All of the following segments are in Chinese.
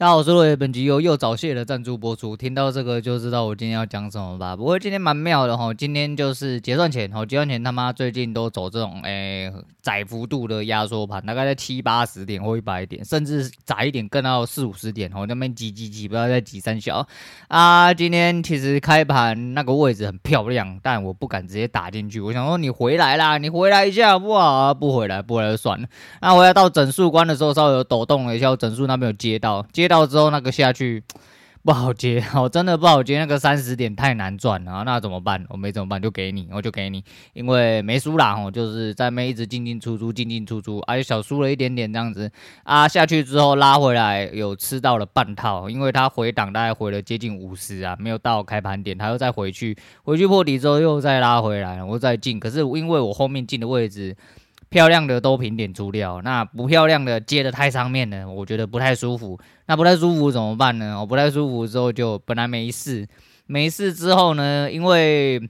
大家好，我是落叶，本集由又早泄的赞助播出。听到这个就知道我今天要讲什么吧。不过今天蛮妙的哈，今天就是结算前，哈，结算前他妈最近都走这种诶、窄幅度的压缩盘，大概在七八十点或一百点，甚至窄一点更到四五十点，哈，那边挤挤挤，不知道在挤三小啊。今天其实开盘那个位置很漂亮，但我不敢直接打进去。我想说你回来啦，你回来一下好不好？不回来，不回来就算了。那回来到整数关的时候，稍微有抖动了一下，我整数那边有接到接。到之后那个下去不好接，我真的不好接，那个三十点太难赚了，那怎么办？我没怎么办，就给你，我就给你，因为没输啦，我就是在那一直进进出出，进进出出，而且小输了一点点这样子啊，下去之后拉回来有吃到了半套，因为它回档大概回了接近五十啊，没有到开盘点，它又再回去，回去破底之后又再拉回来，我再进，可是因为我后面进的位置。漂亮的都平点出掉，那不漂亮的接的太上面了，我觉得不太舒服。那不太舒服怎么办呢？我不太舒服之后就本来没事，没事之后呢，因为。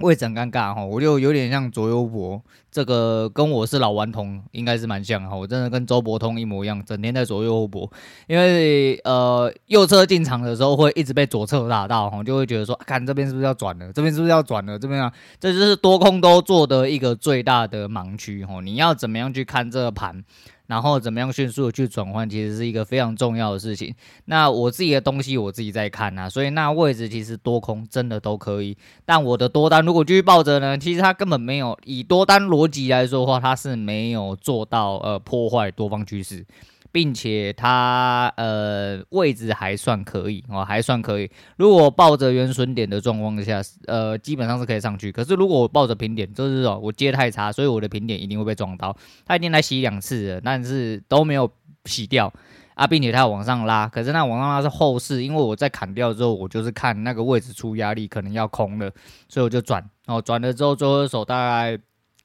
位置很尴尬哈，我就有点像左右博，这个跟我是老顽童应该是蛮像哈，我真的跟周伯通一模一样，整天在左右博，因为呃右侧进场的时候会一直被左侧打到哈，就会觉得说，看这边是不是要转了，这边是不是要转了，这边啊，这就是多空都做的一个最大的盲区哈，你要怎么样去看这个盘？然后怎么样迅速的去转换，其实是一个非常重要的事情。那我自己的东西我自己在看啊，所以那位置其实多空真的都可以。但我的多单如果继续抱着呢，其实它根本没有以多单逻辑来说的话，它是没有做到呃破坏多方趋势。并且它呃位置还算可以哦，还算可以。如果抱着原损点的状况下，呃，基本上是可以上去。可是如果我抱着平点，就是哦，我接太差，所以我的平点一定会被撞到。他已经来洗两次了，但是都没有洗掉啊，并且它要往上拉。可是那往上拉是后市，因为我在砍掉之后，我就是看那个位置出压力可能要空了，所以我就转哦，转了之后最后一手大概。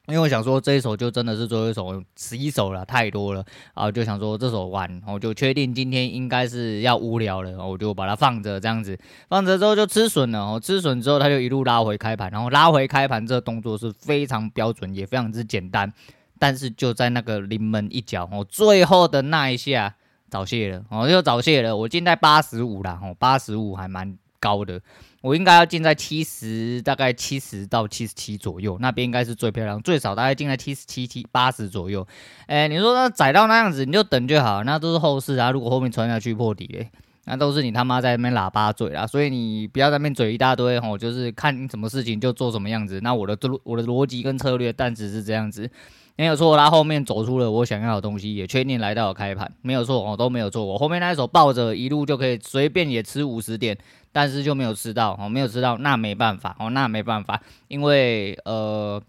因为我想说这一手就真的是最后一手，十一手了，太多了啊！就想说这手完，我就确定今天应该是要无聊了，我就把它放着，这样子放着之后就吃损了。哦，吃损之后它就一路拉回开盘，然后拉回开盘这个动作是非常标准，也非常之简单。但是就在那个临门一脚，哦，最后的那一下早泄了，哦，就早泄了。我进在八十五了，哦，八十五还蛮高的。我应该要进在七十，大概七十到七十七左右，那边应该是最漂亮，最少大概进在七十七七八十左右。哎，你说那窄到那样子，你就等就好，那都是后市啊。如果后面传下去破底嘞，那都是你他妈在那边喇叭嘴啊。所以你不要在那边嘴一大堆吼，就是看什么事情就做什么样子。那我的我的逻辑跟策略，但只是这样子。没有错，他后面走出了我想要的东西，也确定来到了开盘，没有错哦，都没有错。我后面那一手抱着一路就可以随便也吃五十点，但是就没有吃到哦，没有吃到，那没办法哦，那没办法，因为呃。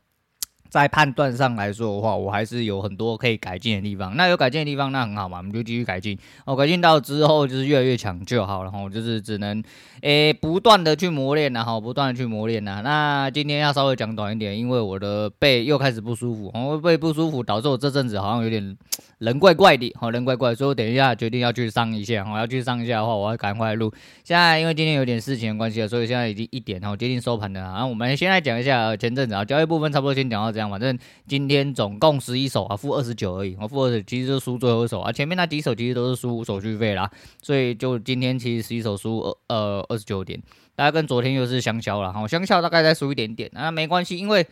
在判断上来说的话，我还是有很多可以改进的地方。那有改进的地方，那很好嘛，我们就继续改进。哦，改进到之后就是越来越强就好了。然后就是只能诶、不断的去磨练，然后不断的去磨练呐。那今天要稍微讲短一点，因为我的背又开始不舒服，我背不舒服导致我这阵子好像有点人怪怪的，好人怪怪，所以我等一下决定要去上一下。我要去上一下的话，我要赶快录。现在因为今天有点事情的关系，所以现在已经一点，然后接近收盘了。然后我们先来讲一下前阵子啊，交易部分差不多先讲到这样。反正今天总共十一手啊，负二十九而已。我负二十，其实就输最后一手啊。前面那几手其实都是输手续费啦，所以就今天其实十一手输二呃二十九点，大概跟昨天又是相消了哈，相消大概再输一点点啊，没关系，因为。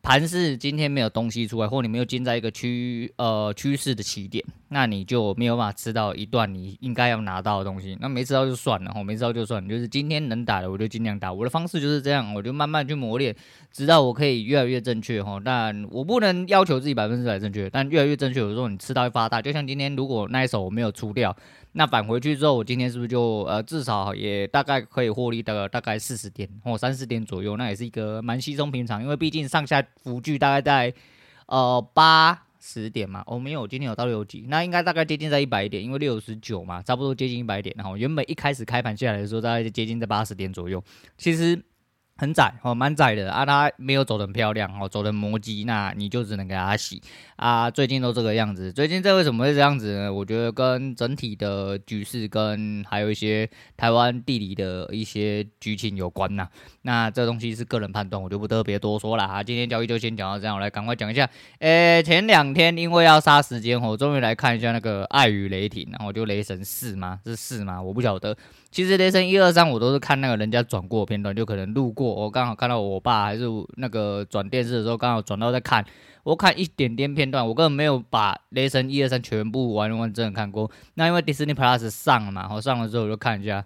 盘是今天没有东西出来，或你没有进在一个趋呃趋势的起点，那你就没有办法吃到一段你应该要拿到的东西。那没吃到就算了，吼，没吃到就算了。就是今天能打的我就尽量打，我的方式就是这样，我就慢慢去磨练，直到我可以越来越正确，吼。但我不能要求自己百分之百正确，但越来越正确，有时候你吃到会发大。就像今天如果那一手我没有出掉。那返回去之后，我今天是不是就呃至少也大概可以获利的大概四十点或三十点左右？那也是一个蛮稀松平常，因为毕竟上下幅距大概在呃八十点嘛。哦，没有，今天有到六级，那应该大概接近在一百点，因为六十九嘛，差不多接近一百点。然后原本一开始开盘下来的时候，大概就接近在八十点左右。其实很窄哦，蛮窄的啊，他没有走得很漂亮哦，走得磨叽，那你就只能给他洗啊。最近都这个样子，最近这为什么会这样子呢？我觉得跟整体的局势跟还有一些台湾地理的一些剧情有关呐、那这东西是个人判断，我就不特别多说了哈。今天交易就先讲到这样，我来赶快讲一下。诶，前两天因为要杀时间，我终于来看一下那个《爱与雷霆》，然后就雷神四吗？是四吗？我不晓得。其实雷神一二三我都是看那个人家转过片段，就可能路过，我刚好看到我爸还是那个转电视的时候，刚好转到在看，我看一点点片段，我根本没有把雷神一二三全部完完整整看过。那因为 Disney Plus 上了嘛，然后上了之后我就看一下，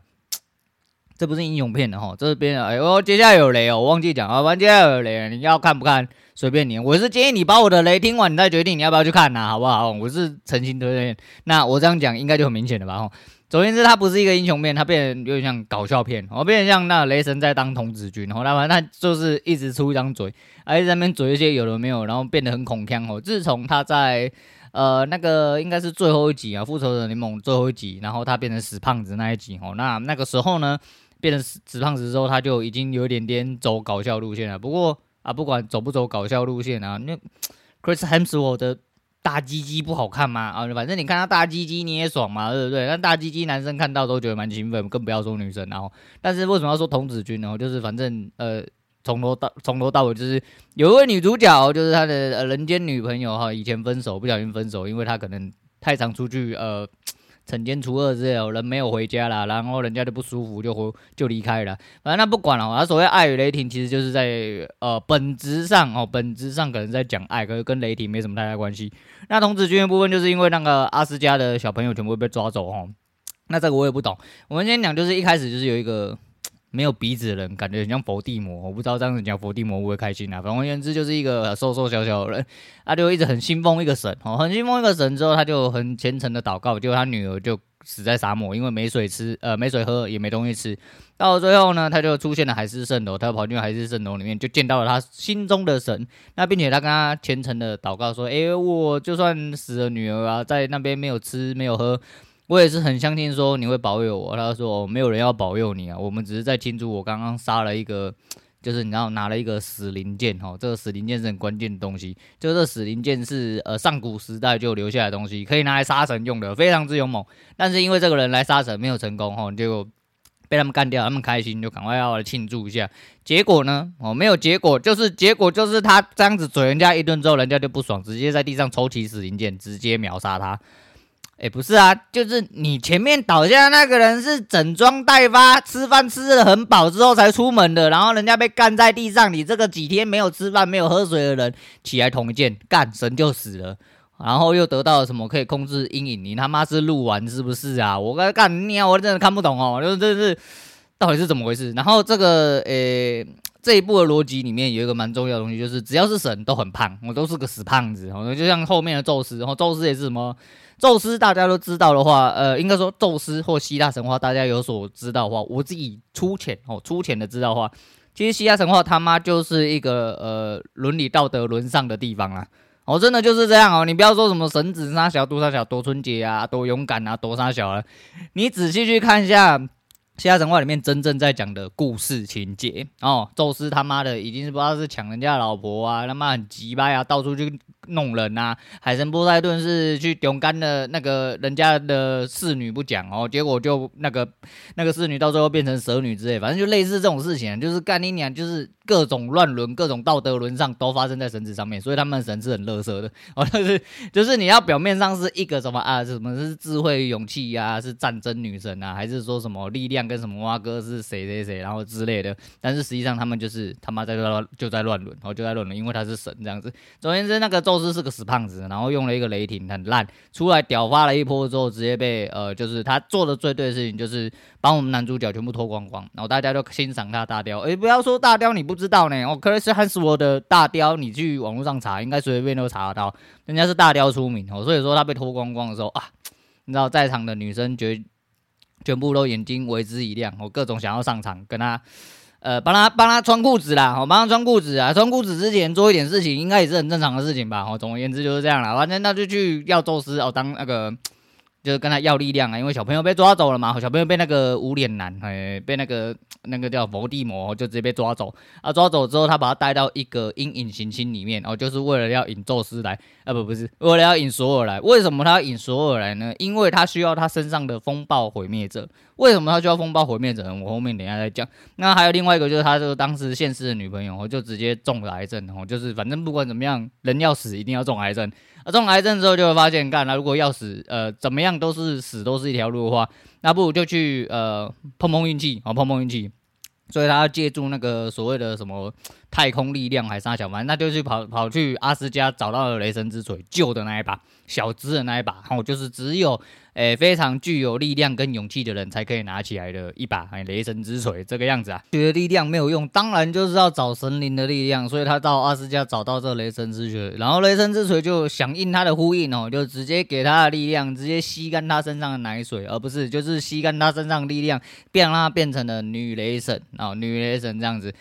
这不是英雄片的哈，这边哎呦，接下来有雷哦，我忘记讲啊，完接下来有雷，你要看不看随便你，我是建议你把我的雷听完，你再决定你要不要去看呐、好不好？我是诚心推荐。那我这样讲应该就很明显了吧？首先是它不是一个英雄片，它变得有点像搞笑片，哦，变得像那雷神在当童子军，然后他他就是一直出一张嘴，而且在那边嘴一些有的没有，然后变得很恐腔哦。自从他在呃那个应该是最后一集啊，复仇者联盟最后一集，然后他变成死胖子那一集哦，那那个时候呢，变成死死胖子之后，他就已经有一点点走搞笑路线了。不过啊，不管走不走搞笑路线啊，那 Chris Hemsworth 的。大鸡鸡不好看吗？啊，反正你看他大鸡鸡你也爽嘛，对不对？但大鸡鸡男生看到都觉得蛮兴奋，更不要说女生。然后，但是为什么要说童子军呢？就是反正呃，从头到从头到尾就是有一位女主角，就是他的呃人间女朋友哈，以前分手不小心分手，因为他可能太常出去呃。惩奸除恶之类，人没有回家啦，然后人家就不舒服，就回就离开了。反正那不管了，他所谓爱与雷霆，其实就是在呃本质上哦，本质上可能在讲爱，可是跟雷霆没什么太大关系。那童子军的部分，就是因为那个阿斯加的小朋友全部被抓走哦。那这个我也不懂。我们先讲，就是一开始就是有一个。没有鼻子的人，感觉很像佛地魔，我不知道这样子讲佛地魔会不会开心啊？反而言之，就是一个瘦瘦小小的人，他就一直很信奉一个神，哦，很信奉一个神之后，他就很虔诚的祷告，结果他女儿就死在沙漠，因为没水吃，呃，没水喝，也没东西吃。到了最后呢，他就出现了海市蜃楼，他跑进海市蜃楼里面，就见到了他心中的神。那并且他跟他虔诚的祷告说：“诶，我就算死了女儿啊，在那边没有吃没有喝。”我也是很相信说你会保佑我。他说、哦、没有人要保佑你啊，我们只是在庆祝我刚刚杀了一个，就是你知道拿了一个死灵剑哈，这个死灵剑是很关键的东西，就这死灵剑是呃上古时代就留下来的东西，可以拿来杀神用的，非常之勇猛。但是因为这个人来杀神没有成功哈，结果被他们干掉，他们开心就赶快要来庆祝一下。结果呢，哦没有结果，就是结果就是他这样子嘴人家一顿之后，人家就不爽，直接在地上抽起死灵剑，直接秒杀他。哎，不是啊，就是你前面倒下的那个人是整装待发，吃饭吃的很饱之后才出门的，然后人家被干在地上，你这个几天没有吃饭、没有喝水的人起来捅一剑，干神就死了，然后又得到了什么可以控制阴影？你他妈是鹿丸是不是啊？我刚干你啊，我真的看不懂哦，就是这是到底是怎么回事？然后这个诶，这一部的逻辑里面有一个蛮重要的东西，就是只要是神都很胖，我都是个死胖子，就像后面的宙斯，然后宙斯也是什么？宙斯大家都知道的话，呃，应该说宙斯或希腊神话大家有所知道的话，我自己粗浅哦，粗浅的知道话，其实希腊神话他妈就是一个呃伦理道德沦丧的地方啦，哦，真的就是这样哦，你不要说什么神子杀小多杀小多春节啊，多勇敢啊，多杀小啊，你仔细去看一下希腊神话里面真正在讲的故事情节哦，宙斯他妈的已经是不知道是抢人家老婆啊，他妈很鸡掰啊，到处去。弄人呐、啊！海神波塞顿是去丢干的那个人家的侍女不讲哦，结果就那个那个侍女到最后变成蛇女之类，反正就类似这种事情，就是干你娘，就是各种乱伦、各种道德沦丧都发生在神子上面，所以他们神是很乐色的 哦。就是就是你要表面上是一个什么啊，什么是智慧、勇气呀，是战争女神啊，还是说什么力量跟什么蛙哥是谁谁谁，然后之类的，但是实际上他们就是他妈在乱就在乱伦，然后就在乱伦，因为他是神这样子。总而言之，那个宙斯是个死胖子，然后用了一个雷霆很烂，出来屌发了一波之后，直接被呃，就是他做的最对的事情，就是帮我们男主角全部脱光光，然后大家都欣赏他大雕。诶，不要说大雕你不知道呢，哦，克里斯汉斯沃的大雕，你去网络上查，应该随便都查得到，人家是大雕出名哦，所以说他被脱光光的时候啊，你知道在场的女生觉全部都眼睛为之一亮，我各种想要上场跟他。呃，帮他帮他穿裤子啦，好，帮他穿裤子啊，穿裤子之前做一点事情，应该也是很正常的事情吧，哦，总而言之就是这样啦，反正那就去要宙斯哦，当那个就是跟他要力量啊，因为小朋友被抓走了嘛，小朋友被那个无脸男，哎，被那个那个叫伏地魔，就直接被抓走。啊，抓走之后，他把他带到一个阴影行星里面，哦，就是为了要引宙斯来，啊不不是，为了要引索尔来。为什么他要引索尔来呢？因为他需要他身上的风暴毁灭者。为什么他需要风暴毁灭者呢？我后面等一下再讲。那还有另外一个，就是他就当时现实的女朋友，哦，就直接中了癌症，哦，就是反正不管怎么样，人要死一定要中癌症。啊，中癌症之后就会发现，干，那如果要死，呃，怎么样都是死，都是一条路的话。那不如就去呃碰碰运气，哦碰碰运气，所以他要借助那个所谓的什么太空力量还是啥小，反正那就去跑跑去阿斯加找到了雷神之锤旧的那一把小只的那一把，哦就是只有。诶、非常具有力量跟勇气的人才可以拿起来的一把诶，雷神之锤这个样子啊。觉得力量没有用，当然就是要找神灵的力量。所以他到阿斯加找到这雷神之锤，然后雷神之锤就响应他的呼应哦，就直接给他的力量，直接吸干他身上的奶水，而不是就是吸干他身上的力量，变让他变成了女雷神哦，女雷神这样子。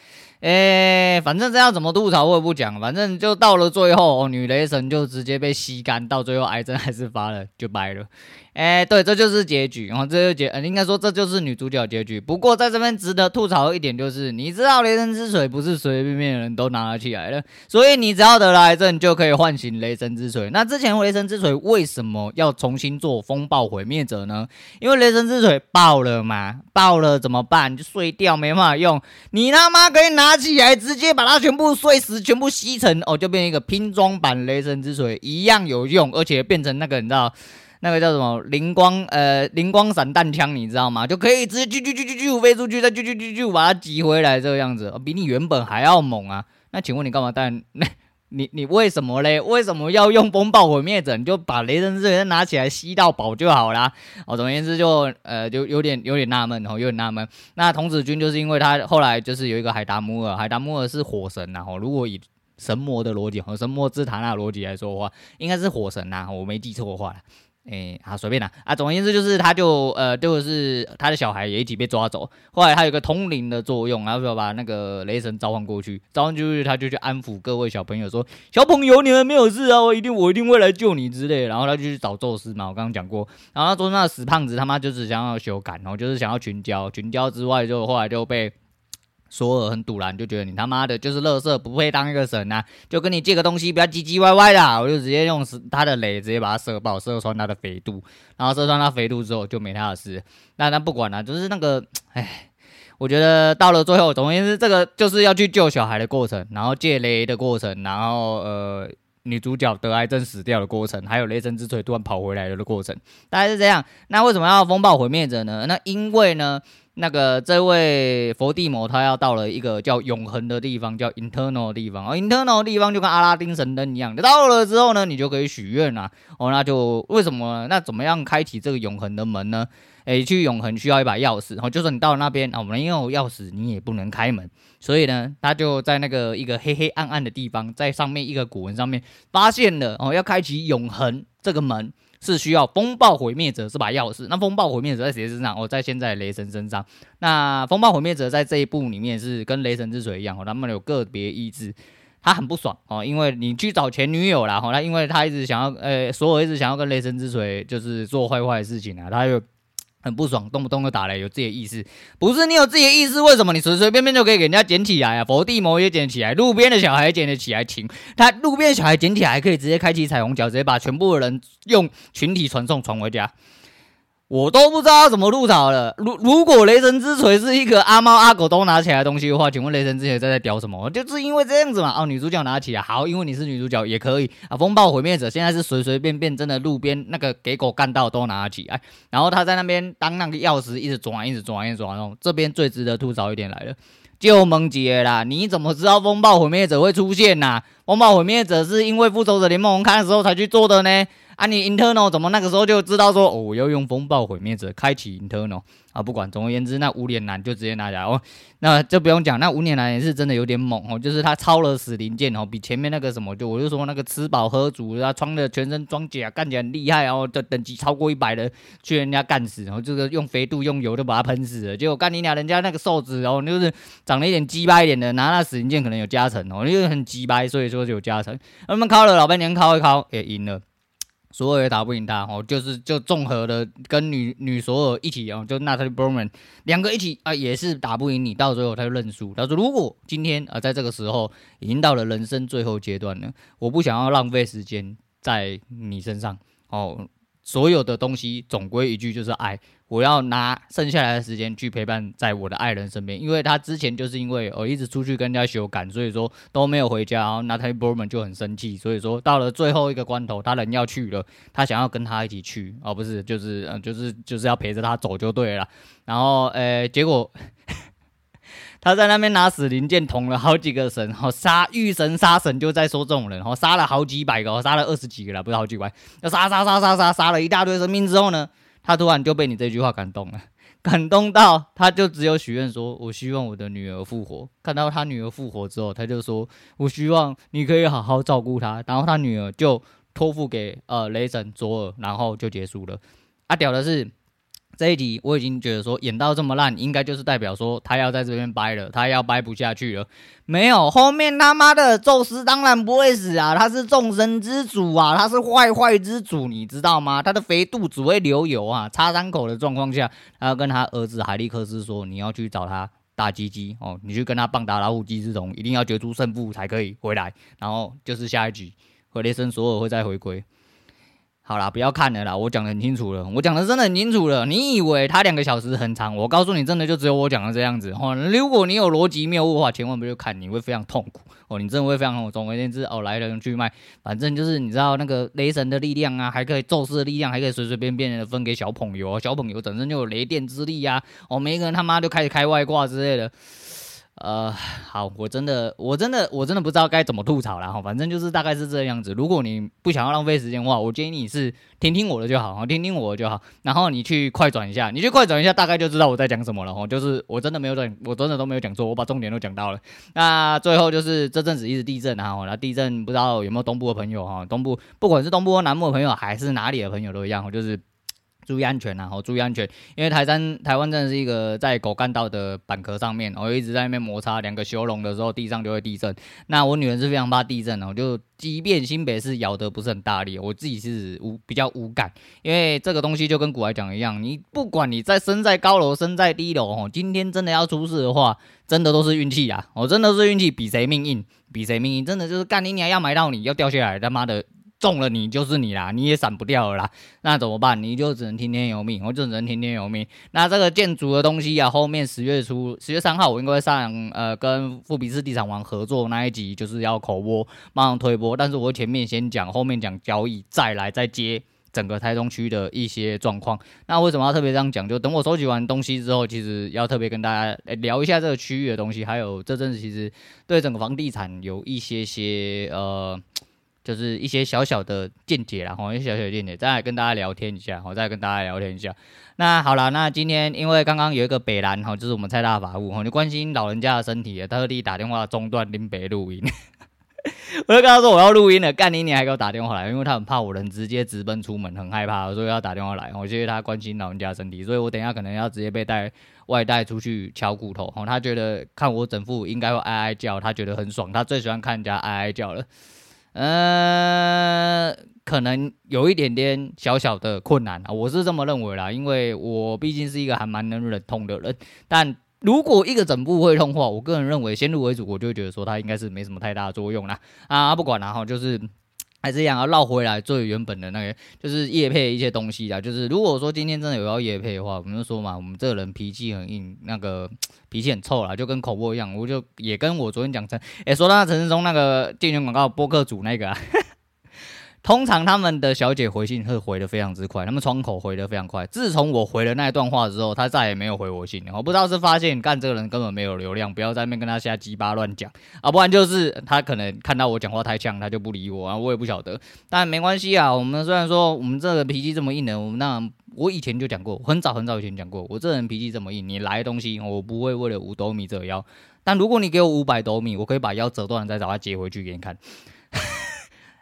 诶、反正这样怎么吐槽我也不讲，反正就到了最后，哦，女雷神就直接被吸干，到最后癌症还是发了，就掰了。哎、对，这就是结局，然后这就结，呃，应该说这就是女主角结局。不过在这边值得吐槽一点就是，你知道雷神之锤不是随随便便的人都拿得起来的，所以你只要得了癌症就可以唤醒雷神之锤。那之前雷神之锤为什么要重新做风暴毁灭者呢？因为雷神之锤爆了嘛，爆了怎么办？就碎掉，没办法用。你他妈可以拿起来，直接把它全部碎死，全部吸成哦，就变成一个拼装版雷神之锤，一样有用，而且变成那个你知道。那个叫什么灵光呃灵光散弹枪，你知道吗？就可以直接啾啾啾啾啾飞出去，再啾啾啾啾把它挤回来，这个样子，比你原本还要猛啊！那请问你干嘛带？那 你你为什么嘞？为什么要用风暴毁灭者？你就把雷神之锤拿起来吸到饱就好啦。哦，总而言之就呃就有点有点纳闷哦，有点纳闷。那童子军就是因为他后来就是有一个海达姆尔，海达姆尔是火神呐。哦，如果以神魔的逻辑和神魔之塔那逻辑来说的话，应该是火神呐。我没记错的话。诶、欸，好随便啦啊！总而言之，就是他就呃，就是他的小孩也一起被抓走。后来他有个通灵的作用，然后说把那个雷神召唤过去，召唤过去他就去安抚各位小朋友说：“小朋友，你们没有事啊，我一定我一定会来救你之类。”然后他就去找宙斯嘛，我刚刚讲过。然后他说那死胖子他妈就是想要修改，然后就是想要群交，群交之外就后来就被。索尔很赌烂，就觉得你他妈的就是垃圾，不配当一个神呐、就跟你借个东西，不要唧唧歪歪的，我就直接用他的雷直接把他射爆，射穿他的肥肚，然后射穿他肥肚之后就没他的事。那那不管了，就是那个，哎，我觉得到了最后，总而言之，这个就是要去救小孩的过程，然后借雷的过程，然后呃，女主角得癌症死掉的过程，还有雷神之锤突然跑回来了的过程，大概是这样。那为什么要风暴毁灭者呢？那因为呢。那个这位佛地魔他要到了一个叫永恒的地方，叫 Internal 的地方。哦，Internal 的地方就跟阿拉丁神灯一样，到了之后呢，你就可以许愿啦。哦，那就为什么？那怎么样开启这个永恒的门呢？诶，去永恒需要一把钥匙。哦，就算你到了那边，哦，没有钥匙，你也不能开门。所以呢，他就在那个一个黑黑暗暗的地方，在上面一个古文上面发现了哦，要开启永恒这个门。是需要风暴毁灭者这把钥匙，那风暴毁灭者在谁身上？哦，在现在雷神身上。那风暴毁灭者在这一部里面是跟雷神之锤一样，哦，他们有个别意志，他很不爽哦，因为你去找前女友啦，哦，那因为他一直想要，呃，所有一直想要跟雷神之锤就是做坏坏的事情啊，他就。很不爽，动不动就打雷，有自己的意思，不是你有自己的意思，为什么你随随便便就可以给人家捡起来啊？佛地魔也捡起来，路边的小孩捡得起来，停，他路边的小孩捡起来可以直接开启彩虹桥，直接把全部的人用群体传送传回家。我都不知道怎么吐槽了。如如果雷神之锤是一个阿猫阿狗都拿起来的东西的话，请问雷神之锤在在屌什么？就是因为这样子嘛。哦，女主角拿起来好，因为你是女主角也可以啊。风暴毁灭者现在是随随便便真的路边那个给狗干到都拿起来，然后他在那边当那个钥匙一直转一直转一直转。哦，这边最值得吐槽一点来了，就蒙杰啦，你怎么知道风暴毁灭者会出现呐、风暴毁灭者是因为复仇者联盟开的时候才去做的呢？啊，你 internal 怎么那个时候就知道说，哦，我要用风暴毁灭者开启 internal 啊？不管，总而言之，那无脸男就直接拿下来哦，那就不用讲，那无脸男也是真的有点猛哦，就是他超了死灵剑哦，比前面那个什么，就我就说那个吃饱喝足，他穿的全身装甲，干起来很厉害哦，的等级超过一百的，去人家干死，然后这个用肥度用油就把他喷死了，结果干你俩人家那个瘦子哦，就是长了一点鸡巴一点的，拿那死灵剑可能有加成哦，因为很鸡巴，所以说就有加成，他们敲了老半年敲一敲也赢了。所有也打不赢他哦，就是就综合的跟女女所有一起哦，就娜塔莉·波曼两个一起啊，也是打不赢你，到最后他就认输。他说：“如果今天啊，在这个时候已经到了人生最后阶段了，我不想要浪费时间在你身上哦。”所有的东西总归一句就是爱，我要拿剩下来的时间去陪伴在我的爱人身边，因为他之前就是因为我一直出去跟人家修改，所以说都没有回家，然后 Natalie Portman 就很生气，所以说到了最后一个关头，他人要去了，他想要跟他一起去，哦不是，就是嗯就是就是要陪着他走就对了，然后呃结果。他在那边拿死灵剑捅了好几个神，然后杀遇神杀神就在说这种人，然后杀了好几百个，杀了二十几个了，不是好几百，要杀杀杀杀杀杀了一大堆生命之后呢，他突然就被你这句话感动了，感动到他就只有许愿说，我希望我的女儿复活。看到他女儿复活之后，他就说，我希望你可以好好照顾她。然后他女儿就托付给呃雷神佐尔，然后就结束了。啊，屌的是。这一集我已经觉得说演到这么烂，应该就是代表说他要在这边掰了，他要掰不下去了。没有后面他妈的宙斯当然不会死啊，他是众神之主啊，他是坏坏之主，你知道吗？他的肥肚子会流油啊，插三口的状况下，他要跟他儿子海利克斯说，你要去找他大鸡鸡哦，你去跟他棒打老虎机之虫，一定要决出胜负才可以回来。然后就是下一集，和雷森索尔会再回归。好啦，不要看了啦，我讲的很清楚了，我讲的真的很清楚了。你以为他两个小时很长？我告诉你，真的就只有我讲的这样子。哦，如果你有逻辑谬误的话，千万不要看，你会非常痛苦。哦，你真的会非常痛苦。总而言之，哦，来龙去脉，反正就是你知道那个雷神的力量啊，还可以宙斯的力量，还可以随随便便的分给小朋友。小朋友本身就有雷电之力呀、啊。哦，每一个人他妈就开始开外挂之类的。呃，好，我真的，我真的，我真的不知道该怎么吐槽了哈。反正就是大概是这样子。如果你不想要浪费时间的话，我建议你是听听我的就好，听听我的就好。然后你去快转一下，你去快转一下，大概就知道我在讲什么了哈。就是我真的没有讲，我真的都没有讲错，我把重点都讲到了。那最后就是这阵子一直地震啊，那地震不知道有没有东部的朋友哈？东部不管是东部或南部的朋友，还是哪里的朋友都一样，就是。注意安全呐！好，注意安全，因为台山台湾真的是一个在狗干道的板壳上面，我一直在那边摩擦两个修龙的时候，地上就会地震。那我女人是非常怕地震哦，就即便新北市摇得不是很大力，我自己是无比较无感，因为这个东西就跟古来讲一样，你不管你在身在高楼身在低楼哦，今天真的要出事的话，真的都是运气啊！我真的是运气比谁命硬，比谁命硬，真的就是干你娘要埋到你要掉下来，他妈的！中了你就是你啦，你也闪不掉了啦。那怎么办？你就只能听天由命，我就只能听天由命。那这个建筑的东西啊，后面十月初，十月三号我应该会上呃跟富比士地产王合作那一集，就是要口播，马上推播。但是我前面先讲，后面讲交易，再来再接整个台中区的一些状况。那为什么要特别这样讲？就等我收集完东西之后，其实要特别跟大家聊一下这个区域的东西，还有这阵子其实对整个房地产有一些些呃。就是一些小小的见解啦，吼，一些小小的见解，再来跟大家聊天一下，吼，再跟大家聊天一下。那好了，那今天因为刚刚有一个北兰，吼，就是我们蔡大法务，吼，你关心老人家的身体，特地打电话中断林北录音。我就跟他说我要录音了，干你你还给我打电话来，因为他很怕我人直接直奔出门，很害怕，所以要打电话来。我觉得他关心老人家身体，所以我等一下可能要直接被带外带出去敲骨头。吼，他觉得看我整副应该会哀哀叫，他觉得很爽，他最喜欢看人家哀哀叫了。呃，可能有一点点小小的困难啊，我是这么认为啦，因为我毕竟是一个还蛮能忍痛的人。但如果一个整部会痛的话，我个人认为先入为主，我就觉得说它应该是没什么太大作用啦。啊，不管了哈，就是。还是一样要绕回来最原本的那个，就是叶配一些东西啊。就是如果说今天真的有要叶配的话，我们就说嘛，我们这个人脾气很硬，那个脾气很臭啦，就跟口播一样。我就也跟我昨天讲成，诶，说到陈世忠那个电源广告播客组那个啊。通常他们的小姐回信会回得非常之快，他们窗口回得非常快。自从我回了那一段话之后，他再也没有回我信了。我不知道是发现干这个人根本没有流量，不要在那边跟他瞎鸡巴乱讲啊，不然就是他可能看到我讲话太呛，他就不理我啊，我也不晓得。但没关系啊，我们虽然说我们这个脾气这么硬的，我们那我以前就讲过，很早很早以前讲过，我这人脾气这么硬，你来东西我不会为了五斗米折腰。但如果你给我五百斗米，我可以把腰折断，再找他接回去给你看。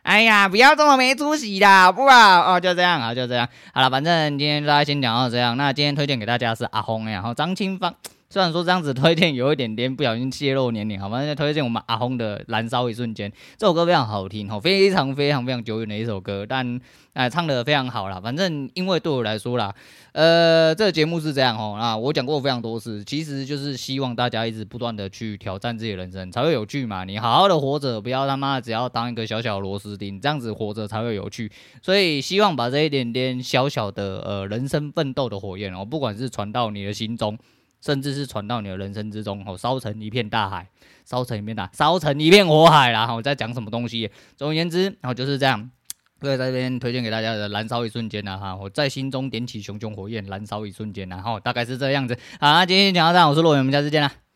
哎呀，不要这么没出息啦，不好，哦，就这样啊，就这样，好了，反正今天就大家先讲到这样。那今天推荐给大家是阿轰，然后张清芳，虽然说这样子推荐有一点点不小心泄露年龄，好，反正推荐我们阿轰的《燃烧一瞬间》这首歌非常好听，哈，非常非常非常久远的一首歌，但哎唱得非常好啦。反正因为对我来说啦，呃，这个节目是这样哦，那，我讲过非常多次，其实就是希望大家一直不断的去挑战自己的人生，才会有趣嘛。你好好的活着，不要他妈只要当一个小小螺丝钉，这样子活着才会有趣。所以希望把这一点点小小的呃人生奋斗的火焰哦，不管是传到你的心中。甚至是传到你的人生之中，吼，烧成一片大海，烧成一片大，烧成一片火海啦！我在讲什么东西？总而言之，然后就是这样。所以在这边推荐给大家的《燃烧一瞬间》呐，哈，我在心中点起熊熊火焰，燃烧一瞬间，然后大概是这样子。好，今天讲到这，我是洛伟，我们下次见啦。